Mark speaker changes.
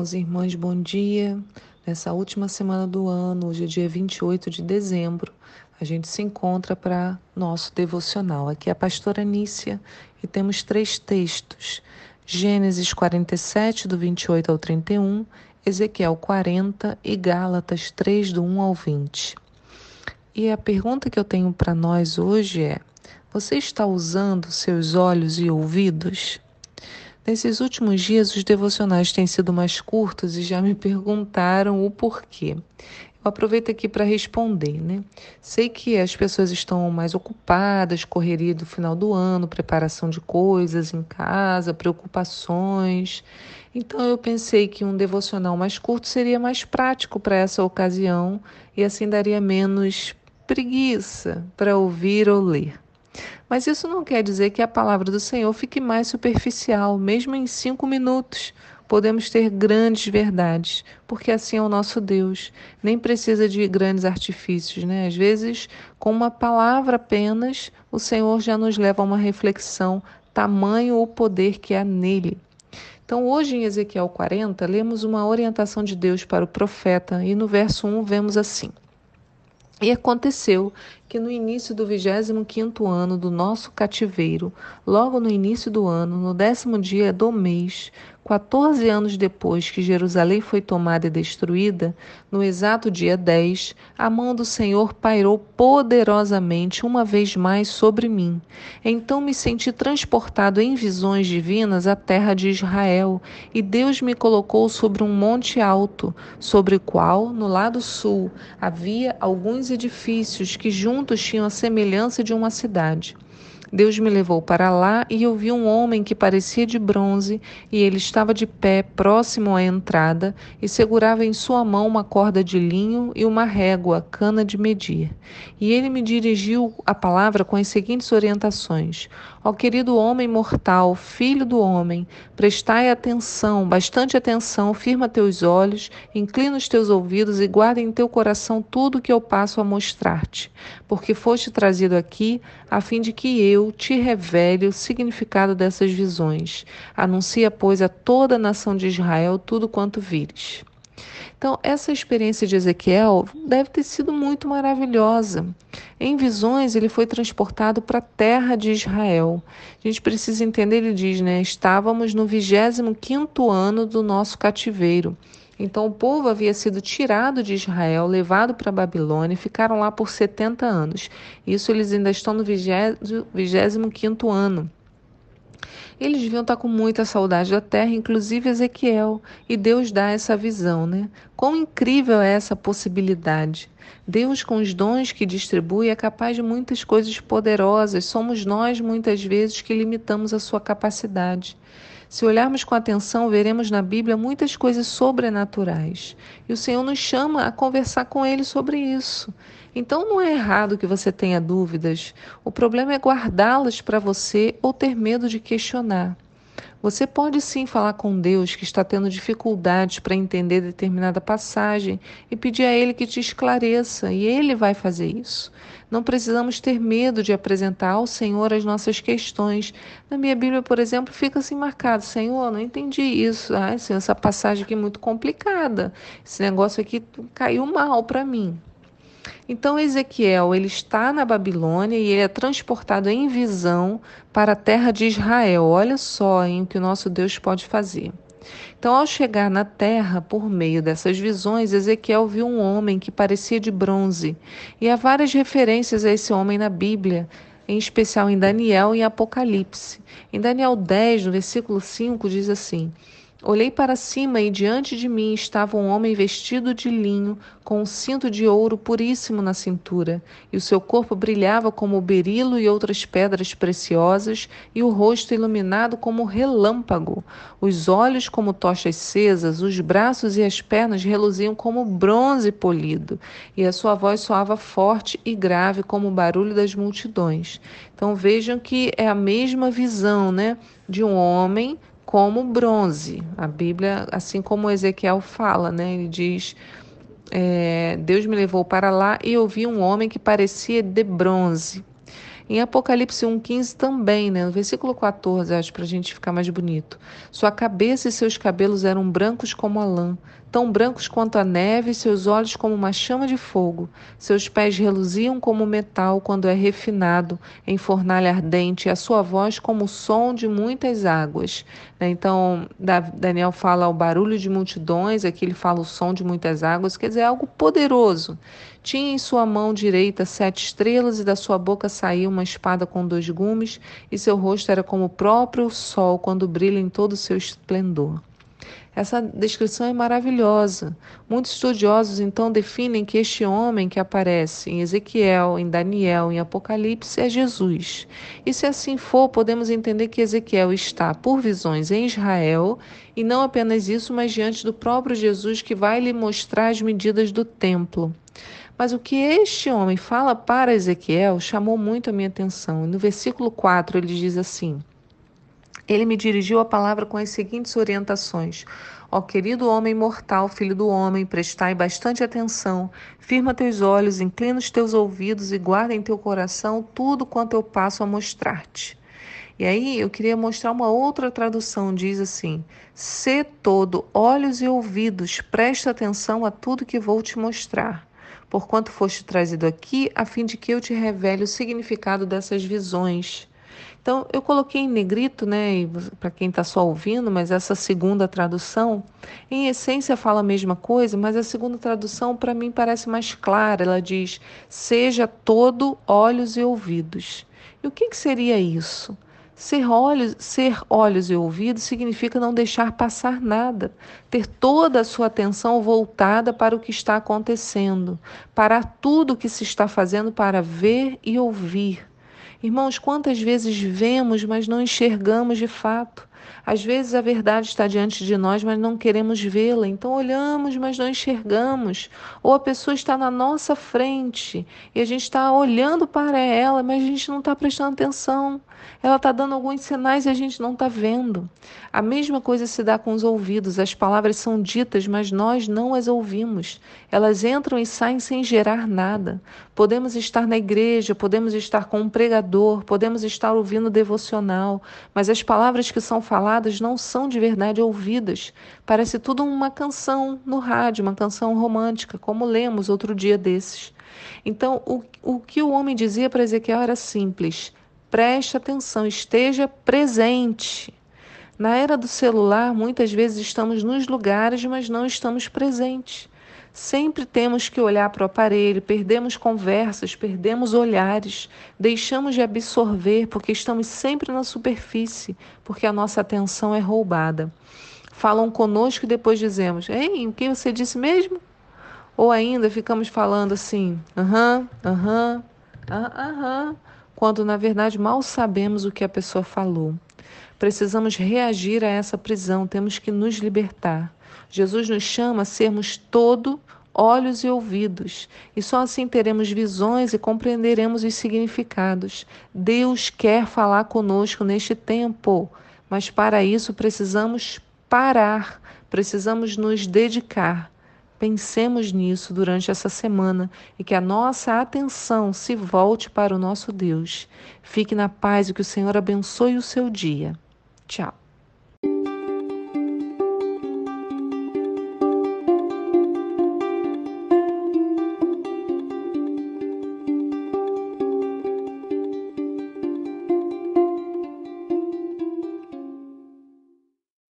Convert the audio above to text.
Speaker 1: irmãos e irmãs, bom dia. Nessa última semana do ano, hoje é dia 28 de dezembro, a gente se encontra para nosso devocional. Aqui é a pastora Nícia e temos três textos: Gênesis 47, do 28 ao 31, Ezequiel 40 e Gálatas 3, do 1 ao 20. E a pergunta que eu tenho para nós hoje é: você está usando seus olhos e ouvidos? Nesses últimos dias, os devocionais têm sido mais curtos e já me perguntaram o porquê. Eu aproveito aqui para responder, né? Sei que as pessoas estão mais ocupadas, correria do final do ano, preparação de coisas em casa, preocupações. Então eu pensei que um devocional mais curto seria mais prático para essa ocasião e assim daria menos preguiça para ouvir ou ler. Mas isso não quer dizer que a palavra do Senhor fique mais superficial, mesmo em cinco minutos. Podemos ter grandes verdades, porque assim é o nosso Deus. Nem precisa de grandes artifícios, né? Às vezes, com uma palavra apenas, o Senhor já nos leva a uma reflexão, tamanho o poder que há nele. Então, hoje em Ezequiel 40, lemos uma orientação de Deus para o profeta e no verso 1 vemos assim: e aconteceu que no início do 25º ano do nosso cativeiro, logo no início do ano, no décimo dia do mês, 14 anos depois que Jerusalém foi tomada e destruída, no exato dia 10, a mão do Senhor pairou poderosamente uma vez mais sobre mim. Então me senti transportado em visões divinas à terra de Israel, e Deus me colocou sobre um monte alto, sobre o qual, no lado sul, havia alguns edifícios que juntos tinham a semelhança de uma cidade. Deus me levou para lá e eu vi um homem que parecia de bronze, e ele estava de pé próximo à entrada e segurava em sua mão uma corda de linho e uma régua, cana de medir. E ele me dirigiu a palavra com as seguintes orientações: Ó querido homem mortal, filho do homem, prestai atenção, bastante atenção, firma teus olhos, inclina os teus ouvidos e guarda em teu coração tudo o que eu passo a mostrar-te, porque foste trazido aqui a fim de que eu te revele o significado dessas visões. Anuncia, pois, a toda a nação de Israel tudo quanto vires. Então, essa experiência de Ezequiel deve ter sido muito maravilhosa. Em visões, ele foi transportado para a terra de Israel. A gente precisa entender, ele diz, né? Estávamos no 25º ano do nosso cativeiro. Então o povo havia sido tirado de Israel, levado para Babilônia e ficaram lá por 70 anos. Isso eles ainda estão no 25 ano. Eles deviam estar com muita saudade da terra, inclusive Ezequiel, e Deus dá essa visão, né? Quão incrível é essa possibilidade. Deus, com os dons que distribui, é capaz de muitas coisas poderosas. Somos nós, muitas vezes, que limitamos a sua capacidade. Se olharmos com atenção, veremos na Bíblia muitas coisas sobrenaturais. E o Senhor nos chama a conversar com Ele sobre isso. Então não é errado que você tenha dúvidas. O problema é guardá-las para você ou ter medo de questionar. Você pode sim falar com Deus que está tendo dificuldades para entender determinada passagem e pedir a Ele que te esclareça, e Ele vai fazer isso. Não precisamos ter medo de apresentar ao Senhor as nossas questões. Na minha Bíblia, por exemplo, fica assim marcado: Senhor, não entendi isso. Ah, essa passagem aqui é muito complicada. Esse negócio aqui caiu mal para mim. Então Ezequiel ele está na Babilônia e ele é transportado em visão para a terra de Israel. Olha só em o que o nosso Deus pode fazer. Então, ao chegar na terra, por meio dessas visões, Ezequiel viu um homem que parecia de bronze. E há várias referências a esse homem na Bíblia, em especial em Daniel e Apocalipse. Em Daniel 10, no versículo 5, diz assim: Olhei para cima e diante de mim estava um homem vestido de linho, com um cinto de ouro puríssimo na cintura, e o seu corpo brilhava como o berilo e outras pedras preciosas, e o rosto iluminado como relâmpago, os olhos como tochas cesas, os braços e as pernas reluziam como bronze polido, e a sua voz soava forte e grave como o barulho das multidões. Então vejam que é a mesma visão, né, de um homem como bronze. A Bíblia, assim como Ezequiel fala, né? Ele diz: é, Deus me levou para lá e eu vi um homem que parecia de bronze. Em Apocalipse 1,15 também, né? no versículo 14, acho para a gente ficar mais bonito. Sua cabeça e seus cabelos eram brancos como a lã, tão brancos quanto a neve, seus olhos como uma chama de fogo. Seus pés reluziam como metal quando é refinado em fornalha ardente, e a sua voz como o som de muitas águas. Né? Então, Daniel fala o barulho de multidões, aqui ele fala o som de muitas águas, quer dizer, é algo poderoso. Tinha em sua mão direita sete estrelas, e da sua boca saía uma espada com dois gumes, e seu rosto era como o próprio sol quando brilha em todo o seu esplendor. Essa descrição é maravilhosa. Muitos estudiosos então definem que este homem que aparece em Ezequiel, em Daniel, em Apocalipse é Jesus. E se assim for, podemos entender que Ezequiel está por visões em Israel e não apenas isso, mas diante do próprio Jesus que vai lhe mostrar as medidas do templo. Mas o que este homem fala para Ezequiel chamou muito a minha atenção. No versículo 4 ele diz assim: ele me dirigiu a palavra com as seguintes orientações: Ó querido homem mortal, filho do homem, prestai bastante atenção, firma teus olhos, inclina os teus ouvidos e guarda em teu coração tudo quanto eu passo a mostrar-te. E aí eu queria mostrar uma outra tradução, diz assim: "Se todo olhos e ouvidos, presta atenção a tudo que vou te mostrar." Porquanto foste trazido aqui, a fim de que eu te revele o significado dessas visões. Então, eu coloquei em negrito, né, para quem está só ouvindo, mas essa segunda tradução, em essência, fala a mesma coisa, mas a segunda tradução, para mim, parece mais clara. Ela diz: seja todo olhos e ouvidos. E o que, que seria isso? Ser olhos, ser olhos e ouvidos significa não deixar passar nada, ter toda a sua atenção voltada para o que está acontecendo, para tudo o que se está fazendo para ver e ouvir. Irmãos, quantas vezes vemos, mas não enxergamos de fato? Às vezes a verdade está diante de nós, mas não queremos vê-la. Então olhamos, mas não enxergamos. Ou a pessoa está na nossa frente e a gente está olhando para ela, mas a gente não está prestando atenção. Ela está dando alguns sinais e a gente não está vendo. A mesma coisa se dá com os ouvidos. As palavras são ditas, mas nós não as ouvimos. Elas entram e saem sem gerar nada. Podemos estar na igreja, podemos estar com um pregador, podemos estar ouvindo devocional, mas as palavras que são faladas não são de verdade ouvidas. Parece tudo uma canção no rádio, uma canção romântica, como lemos outro dia desses. Então, o, o que o homem dizia para Ezequiel era simples Preste atenção, esteja presente. Na era do celular, muitas vezes estamos nos lugares, mas não estamos presentes. Sempre temos que olhar para o aparelho, perdemos conversas, perdemos olhares, deixamos de absorver porque estamos sempre na superfície, porque a nossa atenção é roubada. Falam conosco e depois dizemos: Ei, o que você disse mesmo? Ou ainda ficamos falando assim: aham, aham, aham quando na verdade mal sabemos o que a pessoa falou. Precisamos reagir a essa prisão, temos que nos libertar. Jesus nos chama a sermos todo olhos e ouvidos, e só assim teremos visões e compreenderemos os significados. Deus quer falar conosco neste tempo, mas para isso precisamos parar, precisamos nos dedicar. Pensemos nisso durante essa semana e que a nossa atenção se volte para o nosso Deus. Fique na paz e que o Senhor abençoe o seu dia. Tchau.